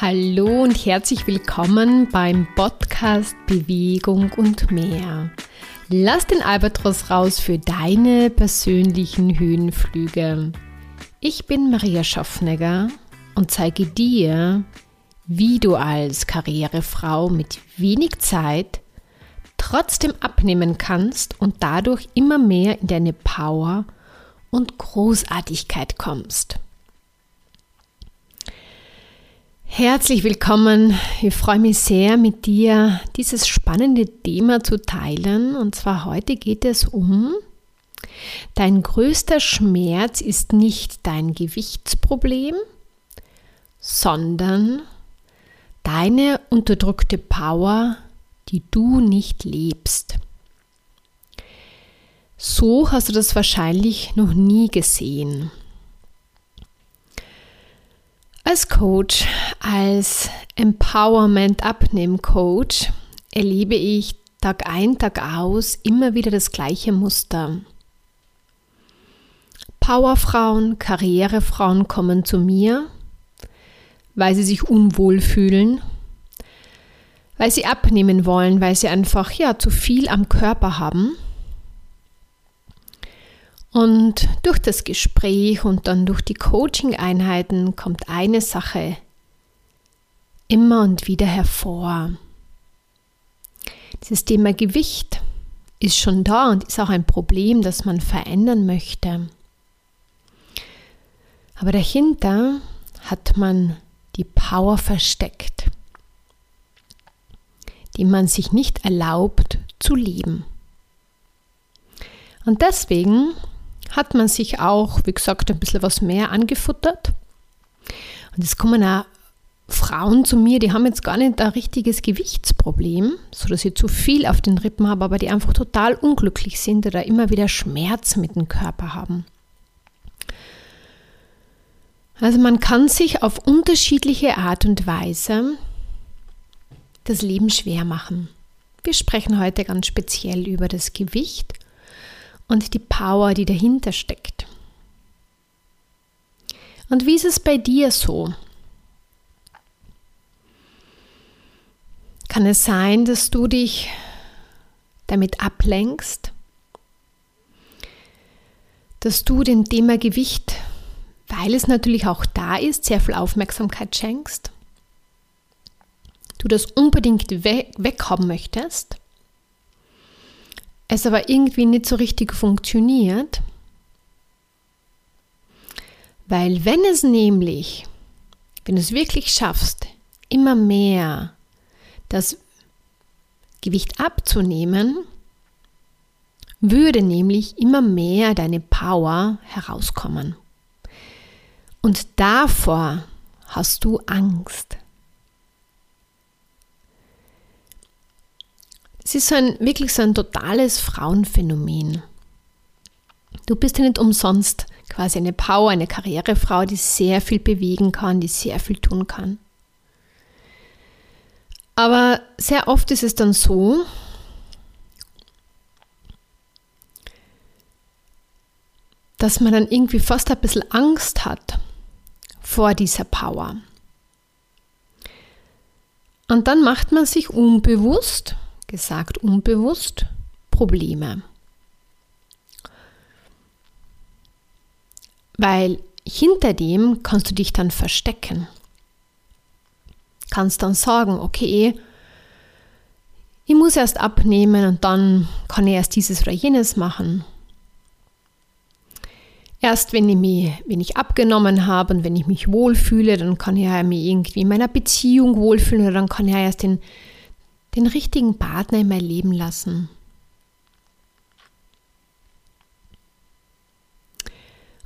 Hallo und herzlich willkommen beim Podcast Bewegung und mehr. Lass den Albatros raus für deine persönlichen Höhenflüge. Ich bin Maria Schaffnegger und zeige dir, wie du als Karrierefrau mit wenig Zeit trotzdem abnehmen kannst und dadurch immer mehr in deine Power und Großartigkeit kommst. Herzlich willkommen. Ich freue mich sehr, mit dir dieses spannende Thema zu teilen. Und zwar heute geht es um, dein größter Schmerz ist nicht dein Gewichtsproblem, sondern deine unterdrückte Power, die du nicht lebst. So hast du das wahrscheinlich noch nie gesehen. Als Coach, als Empowerment-Abnehm-Coach erlebe ich Tag ein, Tag aus immer wieder das gleiche Muster. Powerfrauen, Karrierefrauen kommen zu mir, weil sie sich unwohl fühlen, weil sie abnehmen wollen, weil sie einfach ja zu viel am Körper haben und durch das Gespräch und dann durch die Coaching-Einheiten kommt eine Sache immer und wieder hervor. Dieses Thema Gewicht ist schon da und ist auch ein Problem, das man verändern möchte. Aber dahinter hat man die Power versteckt, die man sich nicht erlaubt zu leben. Und deswegen hat man sich auch, wie gesagt, ein bisschen was mehr angefuttert. Und es kommen auch Frauen zu mir, die haben jetzt gar nicht ein richtiges Gewichtsproblem, sodass ich zu viel auf den Rippen habe, aber die einfach total unglücklich sind oder immer wieder Schmerz mit dem Körper haben. Also man kann sich auf unterschiedliche Art und Weise das Leben schwer machen. Wir sprechen heute ganz speziell über das Gewicht und die Power, die dahinter steckt. Und wie ist es bei dir so? Kann es sein, dass du dich damit ablenkst? Dass du dem Thema Gewicht, weil es natürlich auch da ist, sehr viel Aufmerksamkeit schenkst? Du das unbedingt we weghaben möchtest? Es aber irgendwie nicht so richtig funktioniert. Weil wenn es nämlich, wenn du es wirklich schaffst, immer mehr das Gewicht abzunehmen, würde nämlich immer mehr deine Power herauskommen. Und davor hast du Angst. Es ist so ein, wirklich so ein totales Frauenphänomen. Du bist ja nicht umsonst quasi eine Power, eine Karrierefrau, die sehr viel bewegen kann, die sehr viel tun kann. Aber sehr oft ist es dann so, dass man dann irgendwie fast ein bisschen Angst hat vor dieser Power. Und dann macht man sich unbewusst gesagt unbewusst, Probleme. Weil hinter dem kannst du dich dann verstecken. Kannst dann sagen, okay, ich muss erst abnehmen und dann kann ich erst dieses oder jenes machen. Erst wenn ich, mich, wenn ich abgenommen habe und wenn ich mich wohlfühle, dann kann ich ja mich irgendwie in meiner Beziehung wohlfühlen oder dann kann ich ja erst den den richtigen Partner in mein Leben lassen.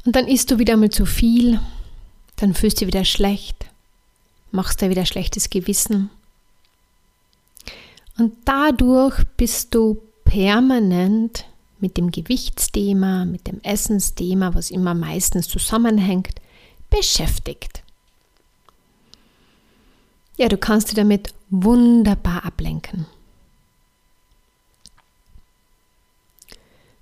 Und dann isst du wieder mal zu viel, dann fühlst du wieder schlecht, machst dir wieder schlechtes Gewissen. Und dadurch bist du permanent mit dem Gewichtsthema, mit dem Essensthema, was immer meistens zusammenhängt, beschäftigt. Ja, du kannst dich damit wunderbar ablenken.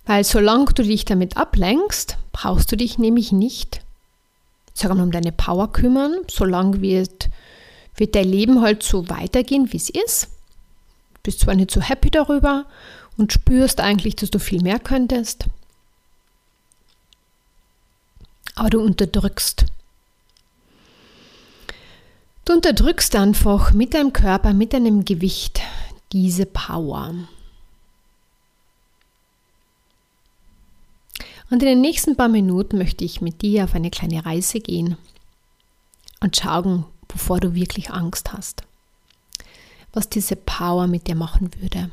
Weil solange du dich damit ablenkst, brauchst du dich nämlich nicht, sagen wir um deine Power kümmern, solange wird, wird dein Leben halt so weitergehen, wie es ist. Du bist zwar nicht so happy darüber und spürst eigentlich, dass du viel mehr könntest, aber du unterdrückst. Du unterdrückst einfach mit deinem Körper, mit deinem Gewicht diese Power. Und in den nächsten paar Minuten möchte ich mit dir auf eine kleine Reise gehen und schauen, wovor du wirklich Angst hast. Was diese Power mit dir machen würde.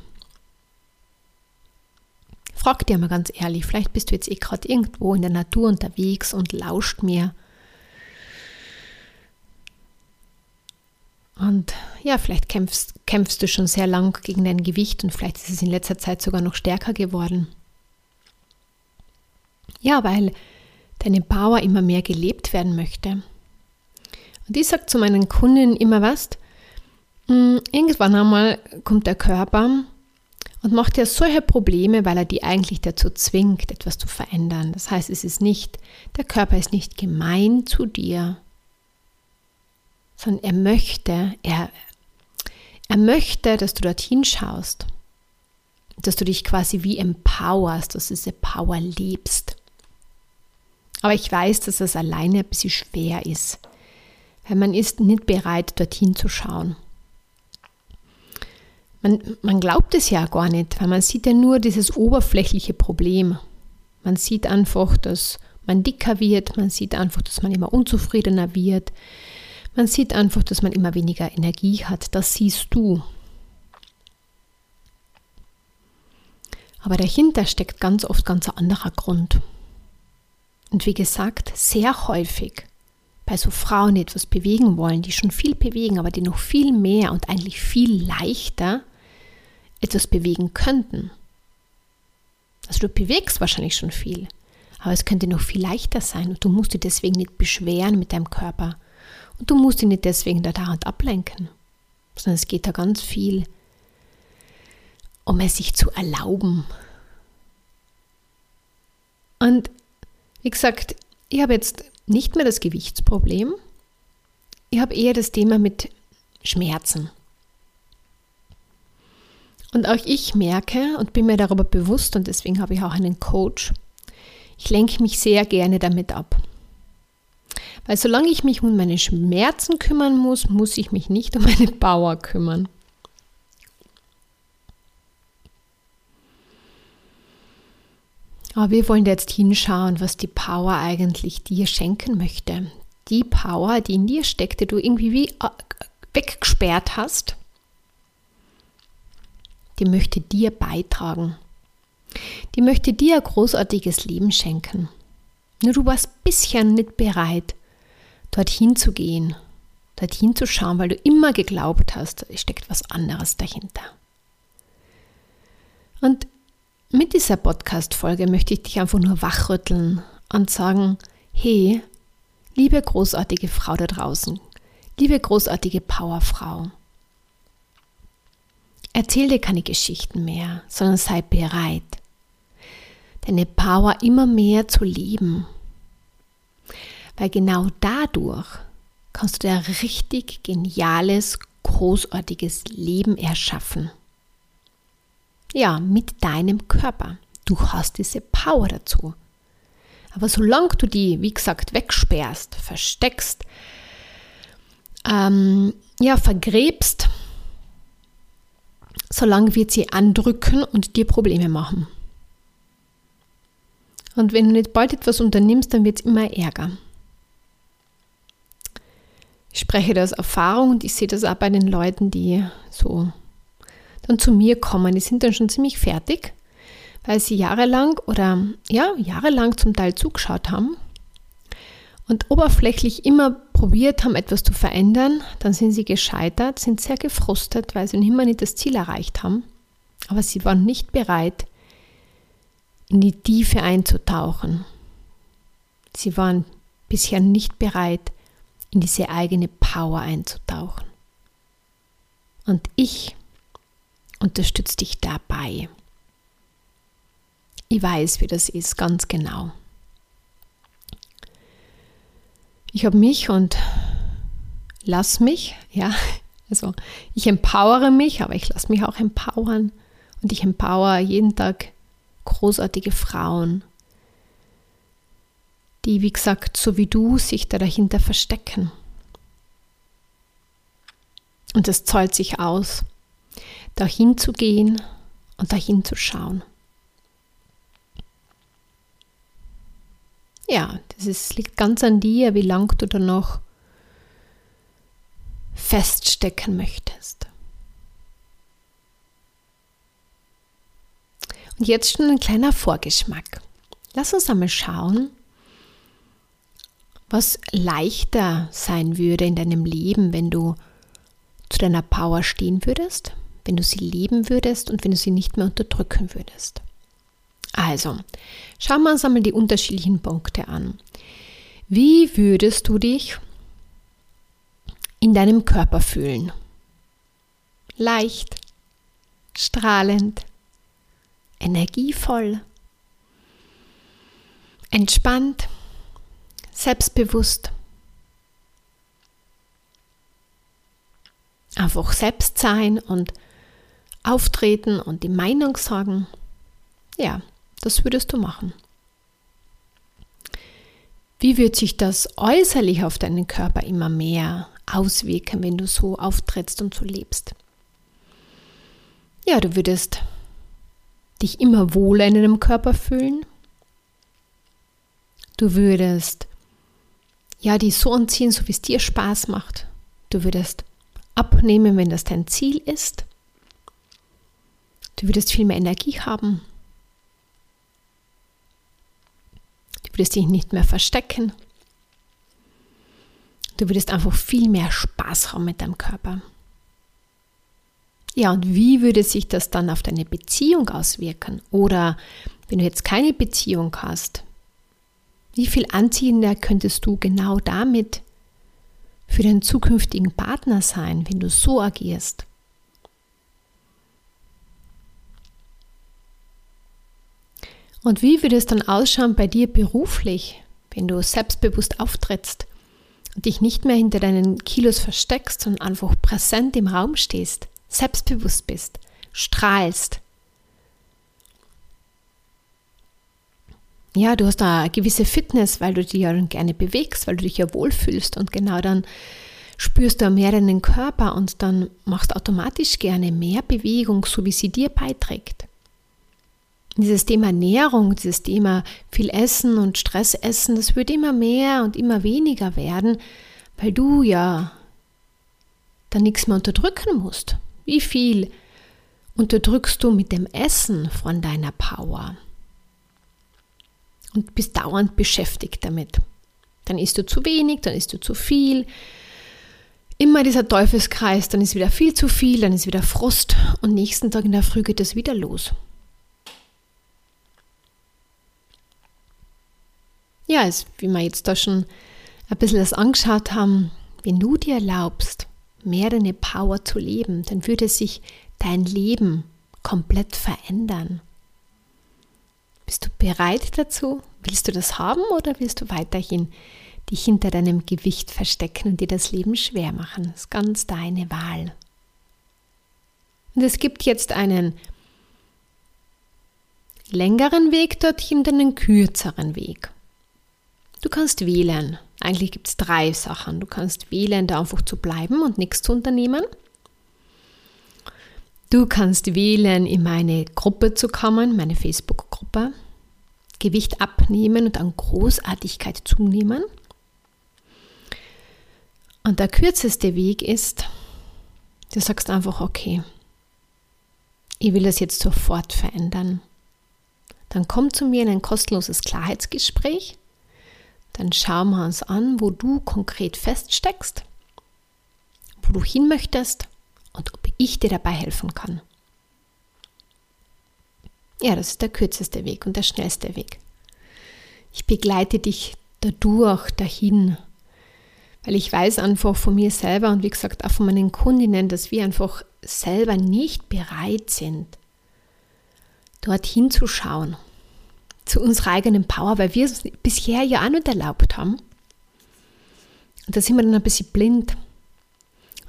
Frag dir mal ganz ehrlich, vielleicht bist du jetzt eh gerade irgendwo in der Natur unterwegs und lauscht mir. Und ja, vielleicht kämpfst, kämpfst du schon sehr lang gegen dein Gewicht und vielleicht ist es in letzter Zeit sogar noch stärker geworden. Ja, weil deine Power immer mehr gelebt werden möchte. Und ich sage zu meinen Kunden immer was, hm, irgendwann einmal kommt der Körper und macht ja solche Probleme, weil er die eigentlich dazu zwingt, etwas zu verändern. Das heißt, es ist nicht, der Körper ist nicht gemein zu dir, sondern er möchte, er, er möchte, dass du dorthin schaust, dass du dich quasi wie empowerst, dass du diese Power lebst. Aber ich weiß, dass das alleine ein bisschen schwer ist, weil man ist nicht bereit, dorthin zu schauen. Man, man glaubt es ja gar nicht, weil man sieht ja nur dieses oberflächliche Problem. Man sieht einfach, dass man dicker wird, man sieht einfach, dass man immer unzufriedener wird, man sieht einfach, dass man immer weniger Energie hat. Das siehst du. Aber dahinter steckt ganz oft ganz ein anderer Grund. Und wie gesagt, sehr häufig bei so Frauen, die etwas bewegen wollen, die schon viel bewegen, aber die noch viel mehr und eigentlich viel leichter etwas bewegen könnten. Also du bewegst wahrscheinlich schon viel, aber es könnte noch viel leichter sein und du musst dich deswegen nicht beschweren mit deinem Körper und du musst dich nicht deswegen da dauernd ablenken, sondern es geht da ganz viel um es sich zu erlauben. Und wie gesagt, ich habe jetzt nicht mehr das Gewichtsproblem. Ich habe eher das Thema mit Schmerzen. Und auch ich merke und bin mir darüber bewusst und deswegen habe ich auch einen Coach. Ich lenke mich sehr gerne damit ab. Weil solange ich mich um meine Schmerzen kümmern muss, muss ich mich nicht um meine Power kümmern. Aber wir wollen jetzt hinschauen, was die Power eigentlich dir schenken möchte. Die Power, die in dir steckt, die du irgendwie wie äh, weggesperrt hast, die möchte dir beitragen. Die möchte dir ein großartiges Leben schenken. Nur du warst bisschen nicht bereit, dorthin zu gehen, dorthin zu schauen, weil du immer geglaubt hast, es steckt was anderes dahinter. Und mit dieser Podcast-Folge möchte ich dich einfach nur wachrütteln und sagen: Hey, liebe großartige Frau da draußen, liebe großartige Powerfrau, erzähl dir keine Geschichten mehr, sondern sei bereit, deine Power immer mehr zu leben. Weil genau dadurch kannst du dir ein richtig geniales, großartiges Leben erschaffen. Ja, mit deinem Körper. Du hast diese Power dazu. Aber solange du die, wie gesagt, wegsperrst, versteckst, ähm, ja, vergräbst, solange wird sie andrücken und dir Probleme machen. Und wenn du nicht bald etwas unternimmst, dann wird es immer ärger. Ich spreche das aus Erfahrung und ich sehe das auch bei den Leuten, die so dann zu mir kommen. Die sind dann schon ziemlich fertig, weil sie jahrelang oder ja, jahrelang zum Teil zugeschaut haben und oberflächlich immer probiert haben, etwas zu verändern. Dann sind sie gescheitert, sind sehr gefrustet, weil sie noch immer nicht das Ziel erreicht haben. Aber sie waren nicht bereit, in die Tiefe einzutauchen. Sie waren bisher nicht bereit, in diese eigene Power einzutauchen. Und ich unterstütze dich dabei. Ich weiß, wie das ist, ganz genau. Ich habe mich und lass mich, ja, also ich empowere mich, aber ich lasse mich auch empowern und ich empower jeden Tag großartige Frauen, die, wie gesagt, so wie du, sich da dahinter verstecken. Und es zahlt sich aus, dahin zu gehen und dahin zu schauen. Ja, das ist, liegt ganz an dir, wie lang du da noch feststecken möchtest. Und jetzt schon ein kleiner Vorgeschmack. Lass uns einmal schauen, was leichter sein würde in deinem Leben, wenn du zu deiner Power stehen würdest, wenn du sie leben würdest und wenn du sie nicht mehr unterdrücken würdest. Also, schauen wir uns einmal die unterschiedlichen Punkte an. Wie würdest du dich in deinem Körper fühlen? Leicht, strahlend, energievoll, entspannt, selbstbewusst. Einfach selbst sein und auftreten und die Meinung sagen. Ja, das würdest du machen. Wie wird sich das äußerlich auf deinen Körper immer mehr auswirken, wenn du so auftrittst und so lebst? Ja, du würdest dich immer wohler in deinem Körper fühlen. Du würdest ja die so anziehen, so wie es dir Spaß macht. Du würdest abnehmen, wenn das dein Ziel ist. Du würdest viel mehr Energie haben. Du würdest dich nicht mehr verstecken. Du würdest einfach viel mehr Spaß haben mit deinem Körper. Ja, und wie würde sich das dann auf deine Beziehung auswirken? Oder wenn du jetzt keine Beziehung hast, wie viel anziehender könntest du genau damit für deinen zukünftigen Partner sein, wenn du so agierst? Und wie würde es dann ausschauen bei dir beruflich, wenn du selbstbewusst auftrittst und dich nicht mehr hinter deinen Kilos versteckst, sondern einfach präsent im Raum stehst, selbstbewusst bist, strahlst? Ja, du hast da eine gewisse Fitness, weil du dich ja gerne bewegst, weil du dich ja wohlfühlst und genau dann spürst du mehr deinen Körper und dann machst automatisch gerne mehr Bewegung, so wie sie dir beiträgt dieses Thema Ernährung, dieses Thema viel Essen und Stress essen, das wird immer mehr und immer weniger werden, weil du ja dann nichts mehr unterdrücken musst. Wie viel unterdrückst du mit dem Essen von deiner Power? Und bist dauernd beschäftigt damit. Dann isst du zu wenig, dann isst du zu viel. Immer dieser Teufelskreis, dann ist wieder viel zu viel, dann ist wieder Frust und nächsten Tag in der Früh geht es wieder los. ja, ist, wie wir jetzt da schon ein bisschen das angeschaut haben, wenn du dir erlaubst, mehr deine Power zu leben, dann würde sich dein Leben komplett verändern. Bist du bereit dazu? Willst du das haben oder willst du weiterhin dich hinter deinem Gewicht verstecken und dir das Leben schwer machen? Das ist ganz deine Wahl. Und es gibt jetzt einen längeren Weg dorthin und einen kürzeren Weg. Du kannst wählen. Eigentlich gibt es drei Sachen. Du kannst wählen, da einfach zu bleiben und nichts zu unternehmen. Du kannst wählen, in meine Gruppe zu kommen, meine Facebook-Gruppe, Gewicht abnehmen und an Großartigkeit zunehmen. Und der kürzeste Weg ist, du sagst einfach, okay, ich will das jetzt sofort verändern. Dann komm zu mir in ein kostenloses Klarheitsgespräch dann schauen wir uns an, wo du konkret feststeckst, wo du hin möchtest und ich dir dabei helfen kann. Ja, das ist der kürzeste Weg und der schnellste Weg. Ich begleite dich dadurch dahin, weil ich weiß einfach von mir selber und wie gesagt auch von meinen Kundinnen, dass wir einfach selber nicht bereit sind, dorthin zu schauen zu unserer eigenen Power, weil wir es bisher ja auch nicht erlaubt haben. Und da sind wir dann ein bisschen blind.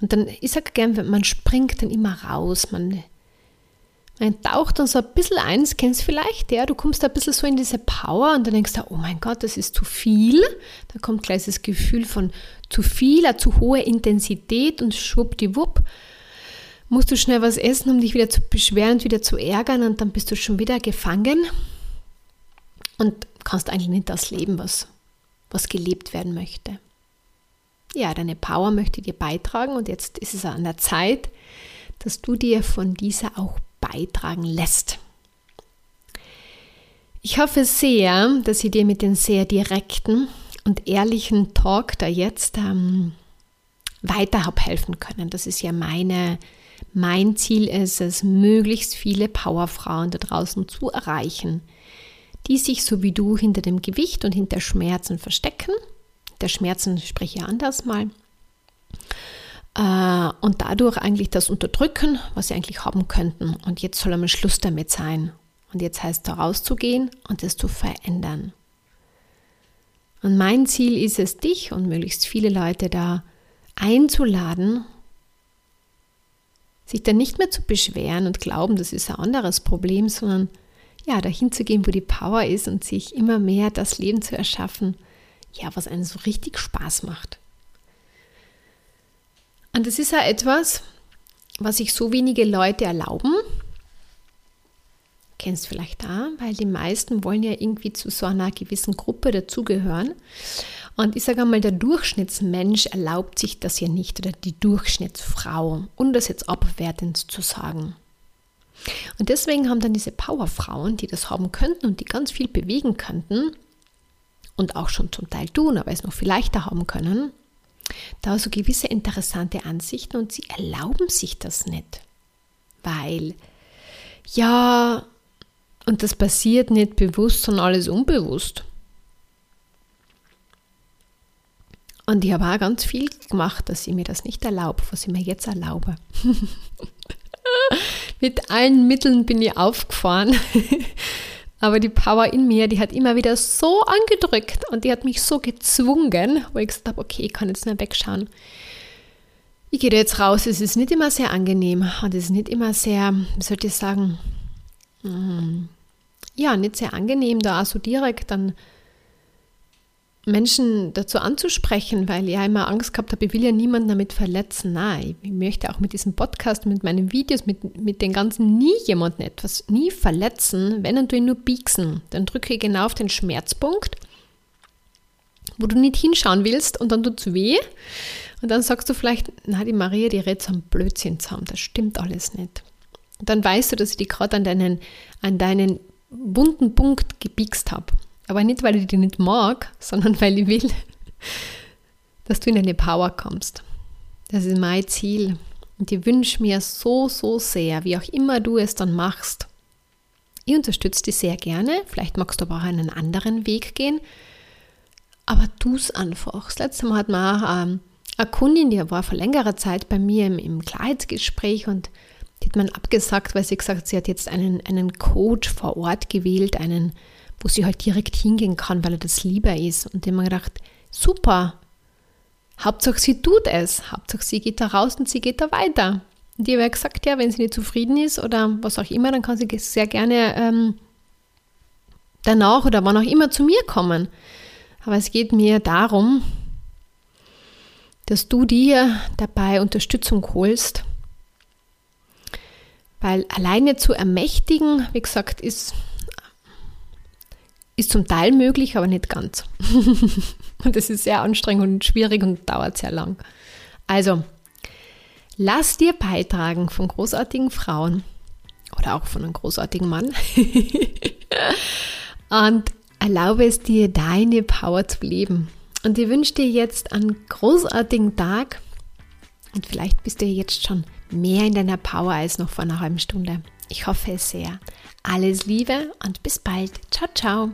Und dann, ich sage gern, man springt dann immer raus, man, man taucht dann so ein bisschen ein, das kennst du vielleicht, ja, du kommst da ein bisschen so in diese Power und dann denkst du, oh mein Gott, das ist zu viel. Da kommt gleich das Gefühl von zu viel, eine zu hohe Intensität und schwuppdiwupp musst du schnell was essen, um dich wieder zu beschweren und wieder zu ärgern und dann bist du schon wieder gefangen und kannst eigentlich nicht das leben, was, was gelebt werden möchte. Ja, deine Power möchte dir beitragen und jetzt ist es an der Zeit, dass du dir von dieser auch beitragen lässt. Ich hoffe sehr, dass ich dir mit den sehr direkten und ehrlichen Talk da jetzt ähm, weiter habe helfen können. Das ist ja meine mein Ziel ist es, möglichst viele Powerfrauen da draußen zu erreichen, die sich so wie du hinter dem Gewicht und hinter Schmerzen verstecken. Der Schmerzen spreche ich anders mal. Äh, und dadurch eigentlich das unterdrücken, was sie eigentlich haben könnten. Und jetzt soll einmal Schluss damit sein. Und jetzt heißt da rauszugehen und es zu verändern. Und mein Ziel ist es, dich und möglichst viele Leute da einzuladen sich dann nicht mehr zu beschweren und glauben, das ist ein anderes Problem, sondern ja, dahin zu gehen, wo die Power ist und sich immer mehr das Leben zu erschaffen, ja, was einen so richtig Spaß macht. Und das ist ja etwas, was sich so wenige Leute erlauben. Kennst vielleicht da, weil die meisten wollen ja irgendwie zu so einer gewissen Gruppe dazugehören. Und ich sage einmal, der Durchschnittsmensch erlaubt sich das ja nicht oder die Durchschnittsfrau, um das jetzt abwertend zu sagen. Und deswegen haben dann diese Powerfrauen, die das haben könnten und die ganz viel bewegen könnten und auch schon zum Teil tun, aber es noch viel leichter haben können, da so gewisse interessante Ansichten und sie erlauben sich das nicht. Weil, ja, und das passiert nicht bewusst, sondern alles unbewusst. Und ich habe auch ganz viel gemacht, dass ich mir das nicht erlaube, was ich mir jetzt erlaube. Mit allen Mitteln bin ich aufgefahren. Aber die Power in mir, die hat immer wieder so angedrückt und die hat mich so gezwungen, wo ich gesagt habe, okay, ich kann jetzt nicht wegschauen. Ich gehe jetzt raus, es ist nicht immer sehr angenehm und es ist nicht immer sehr, wie sollte ich sagen, mm, ja, nicht sehr angenehm, da auch so direkt dann Menschen dazu anzusprechen, weil ich ja immer Angst gehabt habe, ich will ja niemanden damit verletzen. Nein, ich möchte auch mit diesem Podcast, mit meinen Videos, mit, mit den ganzen nie jemanden etwas, nie verletzen, wenn du ihn nur biegsen. Dann drücke ich genau auf den Schmerzpunkt, wo du nicht hinschauen willst und dann tut es weh. Und dann sagst du vielleicht, na, die Maria, die redet so ein Blödsinn zusammen, das stimmt alles nicht. Und dann weißt du, dass ich dich gerade an deinen, an deinen wunden Punkt gebiegst habe. Aber nicht, weil ich dich nicht mag, sondern weil ich will, dass du in deine Power kommst. Das ist mein Ziel. Und ich wünsche mir so, so sehr, wie auch immer du es dann machst. Ich unterstütze dich sehr gerne. Vielleicht magst du aber auch einen anderen Weg gehen. Aber tu es einfach. Das letzte Mal hat man auch ähm, eine Kundin, die war vor längerer Zeit bei mir im, im Klarheitsgespräch und die hat man abgesagt, weil sie gesagt hat, sie hat jetzt einen, einen Coach vor Ort gewählt, einen wo sie halt direkt hingehen kann, weil er das lieber ist. Und ich habe mir gedacht, super, Hauptsache sie tut es, Hauptsache sie geht da raus und sie geht da weiter. Und die habe gesagt, ja, wenn sie nicht zufrieden ist oder was auch immer, dann kann sie sehr gerne ähm, danach oder wann auch immer zu mir kommen. Aber es geht mir darum, dass du dir dabei Unterstützung holst, weil alleine zu ermächtigen, wie gesagt, ist ist zum Teil möglich, aber nicht ganz. und es ist sehr anstrengend und schwierig und dauert sehr lang. Also, lass dir beitragen von großartigen Frauen oder auch von einem großartigen Mann und erlaube es dir, deine Power zu leben. Und ich wünsche dir jetzt einen großartigen Tag und vielleicht bist du jetzt schon mehr in deiner Power als noch vor einer halben Stunde. Ich hoffe es sehr. Alles Liebe und bis bald. Ciao, ciao.